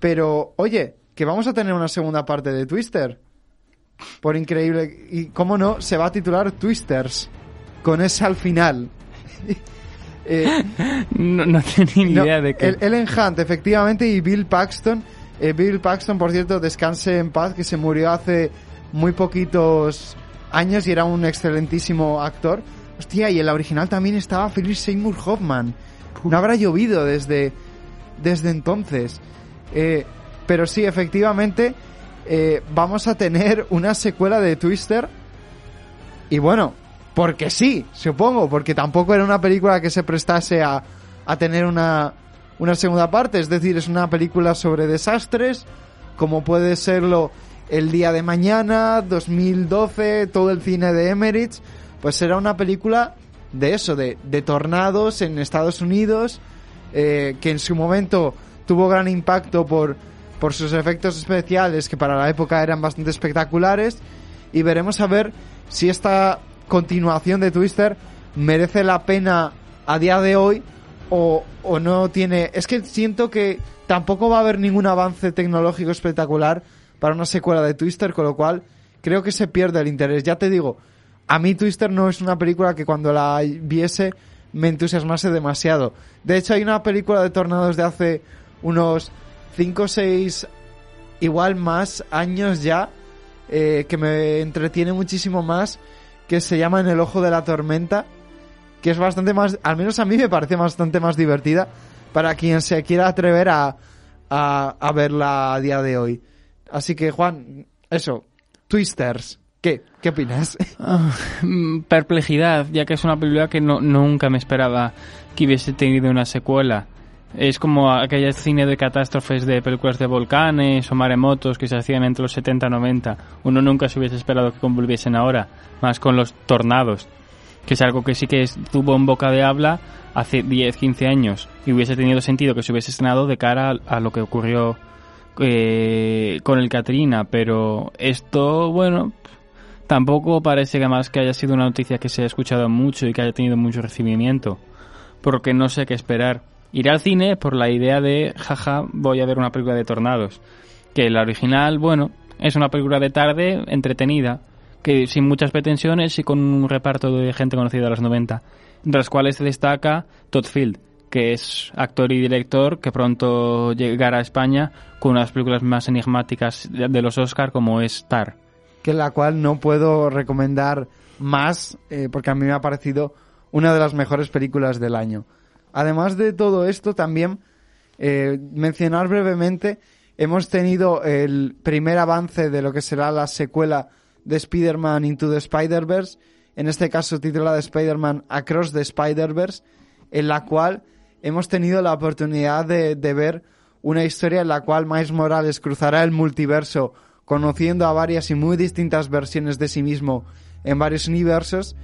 Pero, oye, que vamos a tener una segunda parte de Twister. Por increíble. Y cómo no, se va a titular Twisters. Con ese al final. Eh,
No, no tenía ni
no,
idea de que...
el- Ellen Hunt, efectivamente, y Bill Paxton. Eh, Bill Paxton, por cierto, descanse en paz, que se murió hace muy poquitos años y era un excelentísimo actor. Hostia, y en la original también estaba Philip Seymour Hoffman. No habrá llovido desde, desde entonces. Eh, pero sí, efectivamente, vamos a tener una secuela de Twister. Y bueno, porque sí, supongo, porque tampoco era una película que se prestase a, a tener una, una segunda parte. Es decir, es una película sobre desastres, como puede serlo El Día de Mañana, 2012, todo el cine de Emmerich. Pues será una película de eso, de, de tornados en Estados Unidos, eh, que en su momento tuvo gran impacto por, por sus efectos especiales, que para la época eran bastante espectaculares. Y veremos a ver si esta continuación de Twister merece la pena a día de hoy o, o no tiene... Es que siento que tampoco va a haber ningún avance tecnológico espectacular para una secuela de Twister, con lo cual creo que se pierde el interés. Ya te digo, a mí Twister no es una película que cuando la viese me entusiasmase demasiado. De hecho, hay una película de tornados de hace unos 5 o 6, igual más años ya, eh, que me entretiene muchísimo más, que se llama En el ojo de la tormenta, que es bastante más, al menos a mí me parece bastante más divertida para quien se quiera atrever a, a, verla a día de hoy. Así que, Juan, eso, Twisters. ¿Qué? ¿Qué opinas?
Mm, Perplejidad, ya que es una película que no, nunca me esperaba que hubiese tenido una secuela. Es como aquella cine de catástrofes de películas de volcanes o maremotos que se hacían entre los 70 y 90. Uno nunca se hubiese esperado que convolviesen ahora, más con los tornados, que es algo que sí que es- tuvo en boca de habla hace 10, 15 años y hubiese tenido sentido que se hubiese estrenado de cara a, lo que ocurrió eh, con el Katrina, pero esto, bueno, tampoco parece que más que haya sido una noticia que se haya escuchado mucho y que haya tenido mucho recibimiento, porque no sé qué esperar. Iré al cine por la idea de, jaja, voy a ver una película de tornados, que la original, bueno, es una película de tarde entretenida, que sin muchas pretensiones y con un reparto de gente conocida de los 90, entre las cuales se destaca Todd Field, que es actor y director que pronto llegará a España con unas películas más enigmáticas de los Oscar como es Tar.
que la cual no puedo recomendar más eh, porque a mí me ha parecido una de las mejores películas del año. Además de todo esto, también eh, mencionar brevemente, hemos tenido el primer avance de lo que será la secuela de Spider-Man Into the Spider-Verse, en este caso titulada Spider-Man Across the Spider-Verse, en la cual hemos tenido la oportunidad de, de ver una historia en la cual Miles Morales cruzará el multiverso conociendo a varias y muy distintas versiones de sí mismo en varios universos.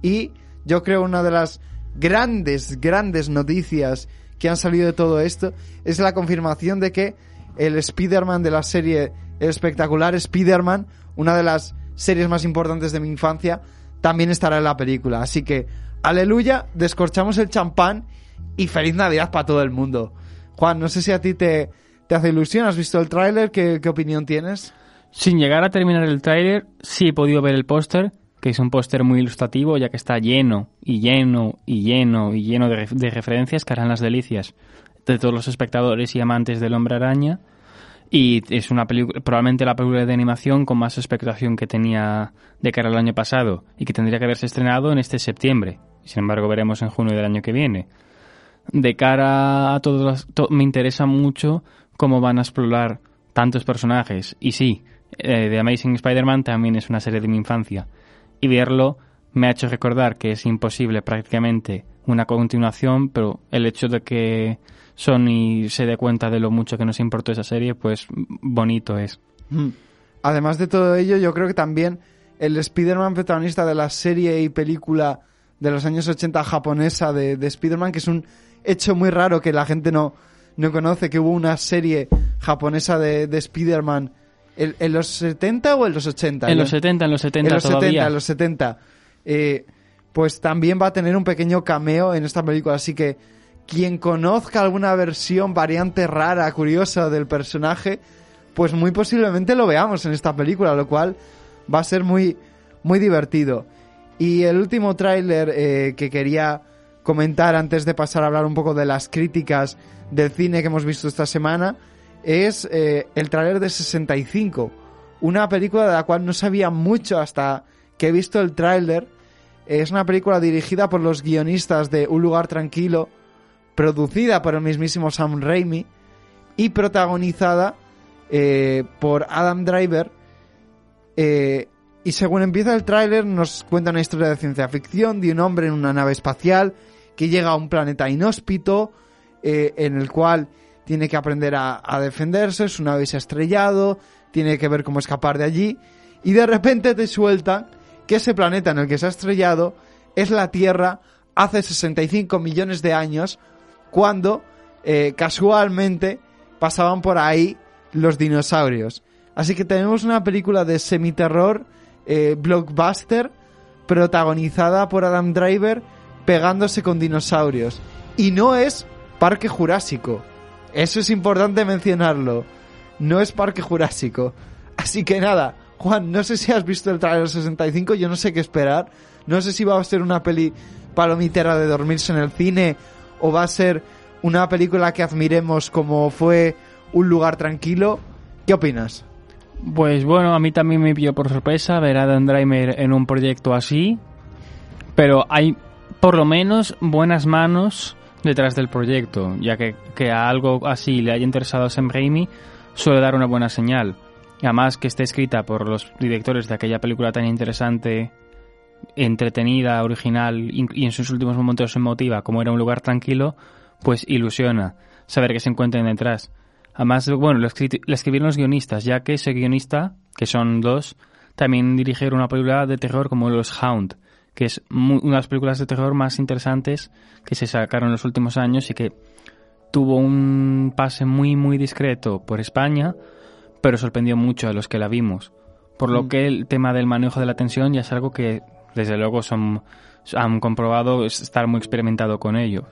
Y yo creo una de las grandes, grandes noticias que han salido de todo esto es la confirmación de que el Spider-Man de la serie espectacular Spider-Man, una de las series más importantes de mi infancia, también estará en la película. Así que, aleluya, descorchamos el champán y feliz Navidad para todo el mundo. Juan, no sé si a ti te, te hace ilusión, ¿has visto el tráiler? ¿Qué, ¿Qué opinión tienes?
Sin llegar a terminar el tráiler, sí he podido ver el póster, que es un póster muy ilustrativo, ya que está lleno y lleno y lleno y lleno de, de referencias que harán las delicias de todos los espectadores y amantes del Hombre Araña. Y es una película, probablemente la película de animación con más expectación que tenía de cara al año pasado y que tendría que haberse estrenado en este septiembre. Sin embargo, veremos en junio del año que viene. De cara a todos, to- me interesa mucho cómo van a explorar tantos personajes. Y sí, eh, The Amazing Spider-Man también es una serie de mi infancia. Y verlo me ha hecho recordar que es imposible prácticamente una continuación, pero el hecho de que Sony se dé cuenta de lo mucho que nos importó esa serie, pues bonito es.
Mm. Además de todo ello, yo creo que también el Spider-Man protagonista de la serie y película de los años 80 japonesa de, de Spider-Man, que es un hecho muy raro que la gente no, no conoce, que hubo una serie japonesa de, de Spider-Man ¿en, en los 70 o en los 80?
En los 70, en los 70
en los
todavía.
70, en los 70. Eh, pues también va a tener un pequeño cameo en esta película, así que quien conozca alguna versión, variante rara, curiosa del personaje, pues muy posiblemente lo veamos en esta película, lo cual va a ser muy, muy divertido. Y el último tráiler eh, que quería comentar antes de pasar a hablar un poco de las críticas del cine que hemos visto esta semana es eh, el tráiler de 65, una película de la cual no sabía mucho hasta que he visto el tráiler. Es una película dirigida por los guionistas de Un lugar tranquilo, producida por el mismísimo Sam Raimi y protagonizada eh, por Adam Driver. Eh, y según empieza el tráiler nos cuenta una historia de ciencia ficción de un hombre en una nave espacial que llega a un planeta inhóspito eh, en el cual tiene que aprender a, defenderse, su nave se estrellado, tiene que ver cómo escapar de allí y de repente te sueltan que ese planeta en el que se ha estrellado es la Tierra hace 65 millones de años cuando eh, casualmente pasaban por ahí los dinosaurios. Así que tenemos una película de semiterror eh, blockbuster protagonizada por Adam Driver pegándose con dinosaurios. Y no es Parque Jurásico. Eso es importante mencionarlo. No es Parque Jurásico. Así que nada, Juan, no sé si has visto el trailer 65, yo no sé qué esperar. No sé si va a ser una peli palomitera de dormirse en el cine o va a ser una película que admiremos como fue Un lugar tranquilo. ¿Qué opinas?
Pues bueno, a mí también me pilló por sorpresa ver a Dan en un proyecto así, pero hay por lo menos buenas manos detrás del proyecto, ya que, que a algo así le haya interesado a Sam Raimi suele dar una buena señal. y además que esté escrita por los directores de aquella película tan interesante, entretenida, original y en sus últimos momentos emotiva, como era un lugar tranquilo, pues ilusiona saber que se encuentren detrás. Además, bueno, lo, escri- lo escribieron los guionistas, ya que ese guionista, que son dos, también dirigieron una película de terror como Los Hound, que es mu- una de las películas de terror más interesantes que se sacaron en los últimos años y que tuvo un pase muy, muy discreto por España, pero sorprendió mucho a los que la vimos. Por lo
Mm.
que el tema del manejo de la tensión ya es algo que, desde luego, son, han comprobado es estar muy experimentado con ello.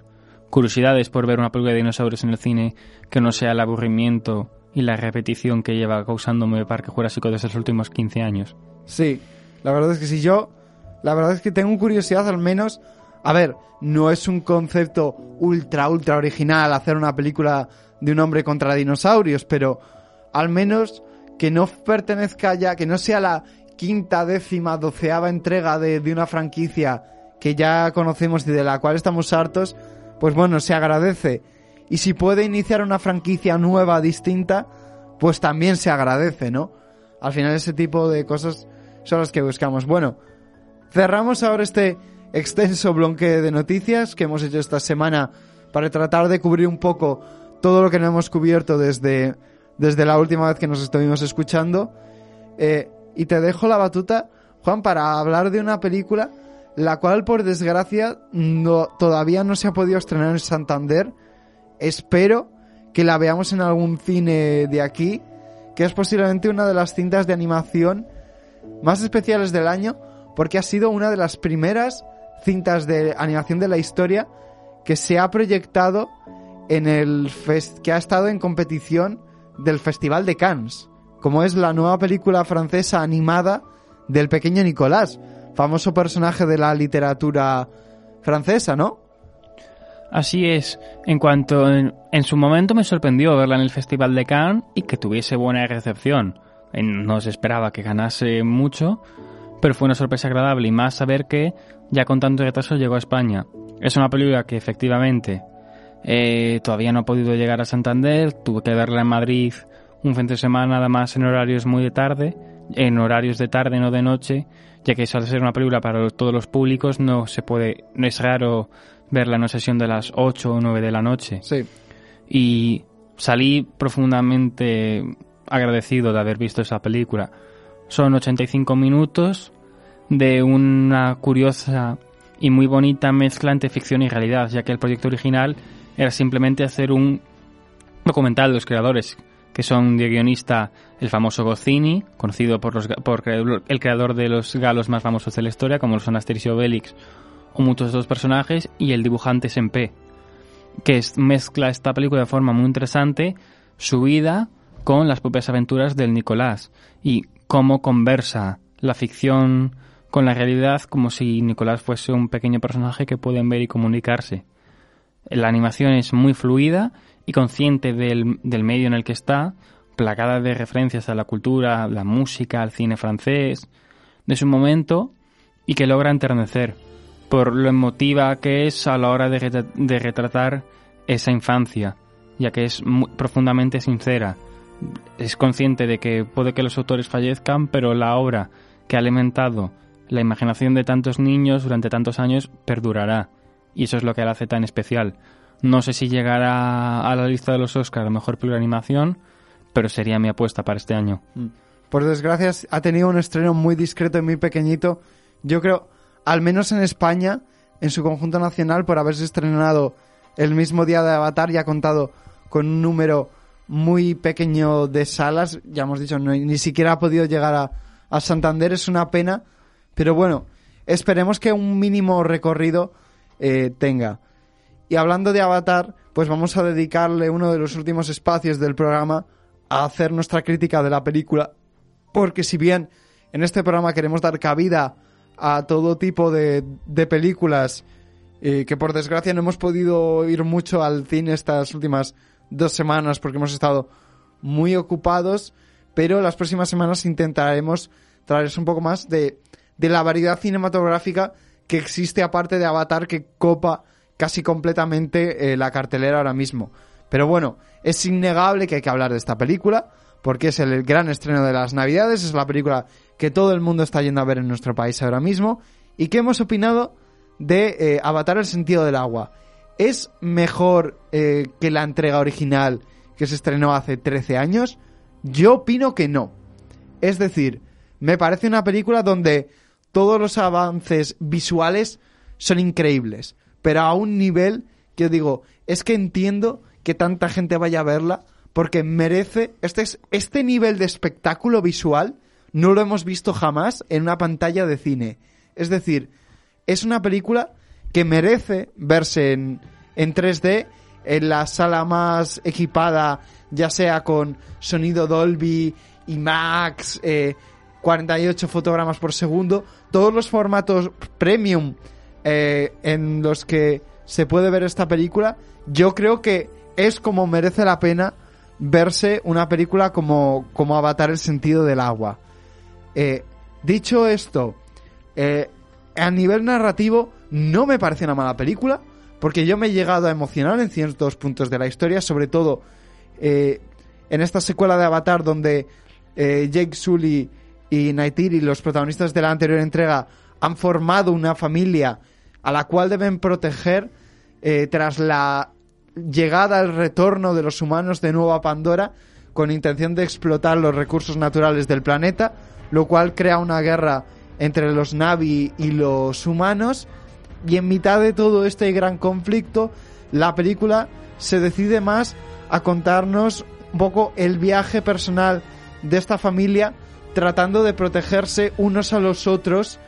Curiosidades por ver una película de dinosaurios en el cine que no sea el aburrimiento y la repetición que lleva causándome Parque Jurásico desde los últimos 15 años.
Sí, la verdad es que si yo, la verdad es que tengo curiosidad al menos, a ver, no es un concepto ultra, ultra original hacer una película de un hombre contra dinosaurios, pero al menos que no pertenezca ya, que no sea la quinta, décima, doceava entrega de, de una franquicia que ya conocemos y de la cual estamos hartos, pues bueno, se agradece. Y si puede iniciar una franquicia nueva, distinta, pues también se agradece, ¿no? Al final ese tipo de cosas son las que buscamos. Bueno, cerramos ahora este extenso bloque de noticias que hemos hecho esta semana para tratar de cubrir un poco todo lo que no hemos cubierto desde, desde la última vez que nos estuvimos escuchando. Eh, y te dejo la batuta, Juan, para hablar de una película la cual, por desgracia, no, todavía no se ha podido estrenar en Santander. Espero que la veamos en algún cine de aquí, que es posiblemente una de las cintas de animación más especiales del año, porque ha sido una de las primeras cintas de animación de la historia que se ha proyectado en el fes- que ha estado en competición del Festival de Cannes, como es la nueva película francesa animada del pequeño Nicolás, famoso personaje de la literatura francesa, ¿no?
Así es. En cuanto en, en su momento me sorprendió verla en el Festival de Cannes y que tuviese buena recepción. Eh, No se esperaba que ganase mucho, pero fue una sorpresa agradable y más saber que ya con tanto retraso llegó a España. Es una película que efectivamente eh, todavía no ha podido llegar a Santander. Tuve que verla en Madrid un fin de semana, además en horarios muy de tarde, en horarios de tarde, no de noche, ya que al ser una película para todos los públicos no se puede, no es raro verla en una sesión de las 8 o 9 de la noche.
Sí.
Y salí profundamente agradecido de haber visto esa película. Son 85 minutos de una curiosa y muy bonita mezcla entre ficción y realidad, ya que el proyecto original era simplemente hacer un documental de los creadores, que son de guionista el famoso Goscinny, conocido por, los, por el creador de los galos más famosos de la historia, como lo son Asterix Obelix, o muchos otros personajes, y el dibujante Sempe, que mezcla esta película de forma muy interesante, su vida con las propias aventuras del Nicolás, y cómo conversa la ficción con la realidad como si Nicolás fuese un pequeño personaje que pueden ver y comunicarse. La animación es muy fluida y consciente del, del medio en el que está, plagada de referencias a la cultura, la música, al cine francés, de su momento, y que logra enternecer por lo emotiva que es a la hora de, retra- de retratar esa infancia, ya que es profundamente sincera. Es consciente de que puede que los autores fallezcan, pero la obra que ha alimentado la imaginación de tantos niños durante tantos años perdurará. Y eso es lo que la hace tan especial. No sé si llegará a la lista de los Oscars a mejor película animación, pero sería mi apuesta para este año.
Por desgracia ha tenido un estreno muy discreto y muy pequeñito. Yo creo, al menos en España, en su conjunto nacional, por haberse estrenado el mismo día de Avatar y ha contado con un número muy pequeño de salas. Ya hemos dicho, no, ni siquiera ha podido llegar a, a Santander. Es una pena. Pero bueno, esperemos que un mínimo recorrido eh, tenga. Y hablando de Avatar, pues vamos a dedicarle uno de los últimos espacios del programa a hacer nuestra crítica de la película. Porque si bien en este programa queremos dar cabida a todo tipo de, de películas eh, que por desgracia no hemos podido ir mucho al cine estas últimas dos semanas porque hemos estado muy ocupados, pero las próximas semanas intentaremos traerles un poco más de, de la variedad cinematográfica que existe aparte de Avatar que copa casi completamente eh, la cartelera ahora mismo. Pero bueno, es innegable que hay que hablar de esta película porque es el gran estreno de las Navidades, es la película que todo el mundo está yendo a ver en nuestro país ahora mismo. ¿Y qué hemos opinado de eh, Avatar el sentido del agua? ¿Es mejor eh, que la entrega original que se estrenó hace 13 años? Yo opino que no. Es decir, me parece una película donde todos los avances visuales son increíbles, pero a un nivel que yo digo, es que entiendo que tanta gente vaya a verla porque merece este es- este nivel de espectáculo visual no lo hemos visto jamás en una pantalla de cine. Es decir, es una película que merece verse en, en 3D, en la sala más equipada, ya sea con sonido Dolby, IMAX, eh, 48 fotogramas por segundo, todos los formatos premium eh, en los que se puede ver esta película, yo creo que es como merece la pena verse una película como, como Avatar el sentido del agua. Eh, dicho esto, eh, a nivel narrativo no me parece una mala película, porque yo me he llegado a emocionar en ciertos puntos de la historia, sobre todo eh, en esta secuela de Avatar donde eh, Jake Sully y Neytiri, los protagonistas de la anterior entrega, han formado una familia a la cual deben proteger eh, tras la llegada, el retorno de los humanos de nuevo a Pandora con intención de explotar los recursos naturales del planeta, lo cual crea una guerra entre los Navi y los humanos. Y en mitad de todo este gran conflicto, la película se decide más a contarnos un poco el viaje personal de esta familia tratando de protegerse unos a los otros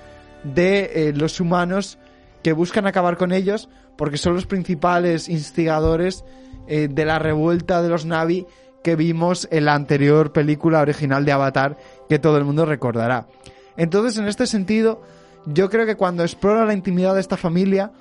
de eh, los humanos que buscan acabar con ellos porque son los principales instigadores eh, de la revuelta de los Navi que vimos en la anterior película original de Avatar que todo el mundo recordará. Entonces, en este sentido, yo creo que cuando explora la intimidad de esta familia,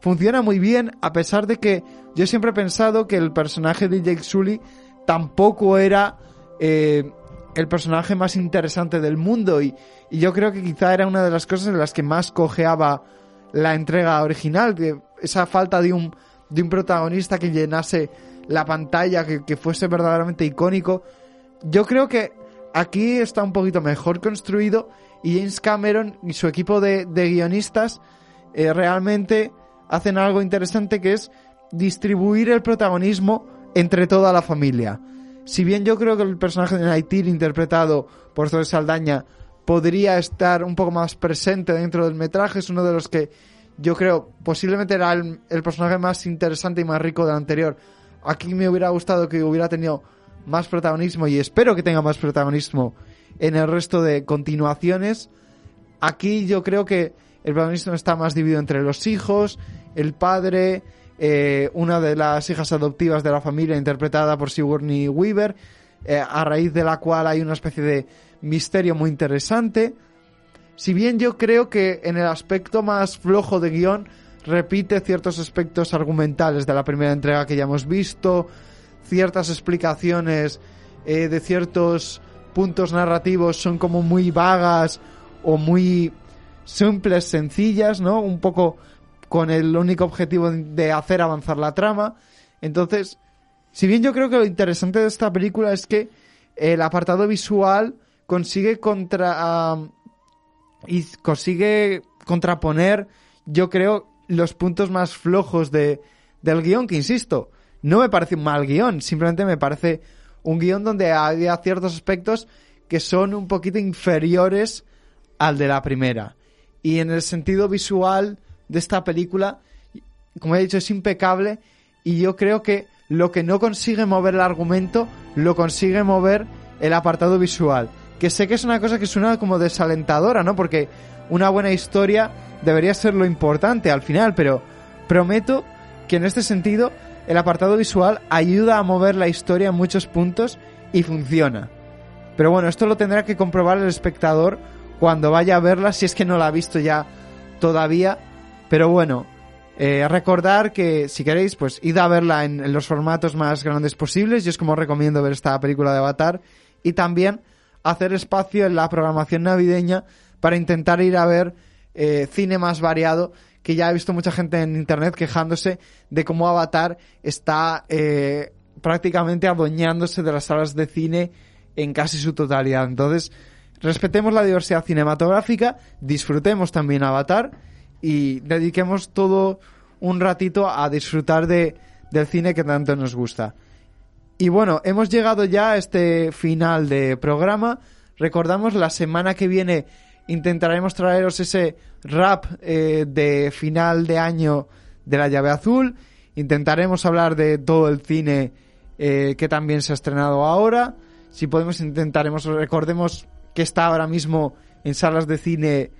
funciona muy bien, a pesar de que yo siempre he pensado que el personaje de Jake Sully tampoco era eh, el personaje más interesante del mundo y, yo creo que quizá era una de las cosas en las que más cojeaba la entrega original, que esa falta de un, de un protagonista que llenase la pantalla, que, que fuese verdaderamente icónico. Yo creo que aquí está un poquito mejor construido y James Cameron y su equipo de, guionistas eh, realmente hacen algo interesante que es distribuir el protagonismo entre toda la familia. Si bien yo creo que el personaje de Naitir interpretado por Zoe Saldaña podría estar un poco más presente dentro del metraje, es uno de los que yo creo posiblemente era el personaje más interesante y más rico del anterior. Aquí me hubiera gustado que hubiera tenido más protagonismo y espero que tenga más protagonismo en el resto de continuaciones. Aquí yo creo que el protagonismo está más dividido entre los hijos, el padre, eh, una de las hijas adoptivas de la familia interpretada por Sigourney Weaver, eh, a raíz de la cual hay una especie de misterio muy interesante. Si bien yo creo que en el aspecto más flojo de guion repite ciertos aspectos argumentales de la primera entrega que ya hemos visto, ciertas explicaciones eh, de ciertos puntos narrativos son como muy vagas o muy simples, sencillas, ¿no? Un poco con el único objetivo de hacer avanzar la trama. Entonces, si bien yo creo que lo interesante de esta película es que el apartado visual consigue contra consigue contraponer, yo creo, los puntos más flojos de, del guion, que insisto, no me parece un mal guion, simplemente me parece un guion donde había ciertos aspectos que son un poquito inferiores al de la primera. Y en el sentido visual de esta película, como he dicho, es impecable y yo creo que lo que no consigue mover el argumento, lo consigue mover el apartado visual. Que sé que es una cosa que suena como desalentadora, ¿no? Porque una buena historia debería ser lo importante al final, pero prometo que en este sentido el apartado visual ayuda a mover la historia en muchos puntos y funciona. Pero bueno, esto lo tendrá que comprobar el espectador cuando vaya a verla, si es que no la ha visto ya todavía. Pero bueno, eh, recordar que si queréis, pues id a verla en, los formatos más grandes posibles. Yo es como recomiendo ver esta película de Avatar. Y también hacer espacio en la programación navideña para intentar ir a ver eh, cine más variado que ya he visto mucha gente en internet quejándose de cómo Avatar está eh, prácticamente adueñándose de las salas de cine en casi su totalidad. Entonces, respetemos la diversidad cinematográfica, disfrutemos también Avatar y dediquemos todo un ratito a disfrutar de, del cine que tanto nos gusta. Y bueno, hemos llegado ya a este final de programa. Recordamos, la semana que viene intentaremos traeros ese rap eh, de final de año de la llave azul. Intentaremos hablar de todo el cine eh, que también se ha estrenado ahora. Si podemos, intentaremos, recordemos que está ahora mismo en salas de cine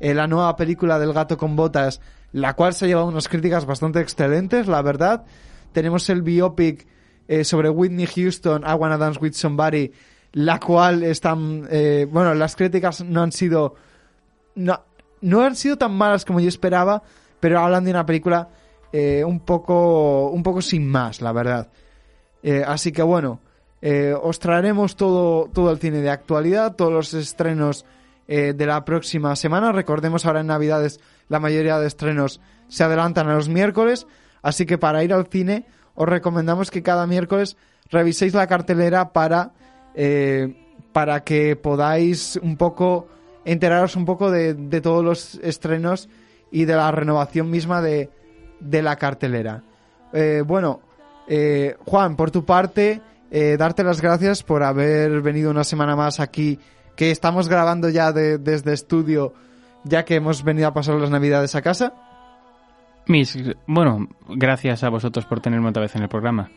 eh, la nueva película del gato con botas, la cual se ha llevado unas críticas bastante excelentes, la verdad. Tenemos el biopic eh, sobre Whitney Houston, I Wanna Dance With Somebody, la cual están, eh, bueno, las críticas no han sido, no, no han sido tan malas como yo esperaba, pero hablan de una película eh, un poco, un poco sin más, la verdad. Eh, así que bueno, eh, os traeremos todo, todo el cine de actualidad, todos los estrenos eh, de la próxima semana. Recordemos ahora en Navidades la mayoría de estrenos se adelantan a los miércoles, así que para ir al cine os recomendamos que cada miércoles reviséis la cartelera para, eh, para que podáis un poco enteraros un poco de, de todos los estrenos y de la renovación misma de, de la cartelera. Eh, bueno, eh, Juan, por tu parte, eh, darte las gracias por haber venido una semana más aquí, que estamos grabando ya de- desde estudio, ya que hemos venido a pasar las navidades a casa.
Mis, bueno, gracias a vosotros por tenerme otra vez en el programa.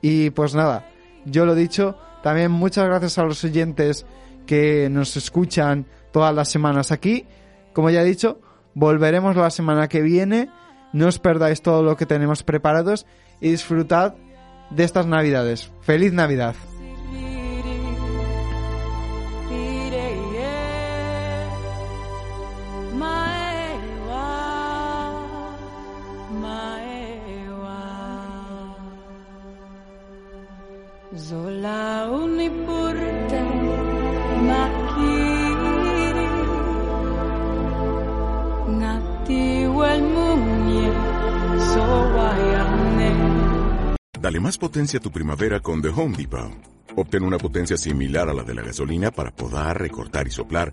Y pues nada, yo lo dicho, también muchas gracias a los oyentes que nos escuchan todas las semanas aquí. Como ya he dicho, volveremos la semana que viene. No os perdáis todo lo que tenemos preparados y disfrutad de estas navidades. ¡Feliz Navidad!
Zola makiri
Dale más potencia a tu primavera con The Home Depot. Obtén una potencia similar a la de la gasolina para podar, recortar y soplar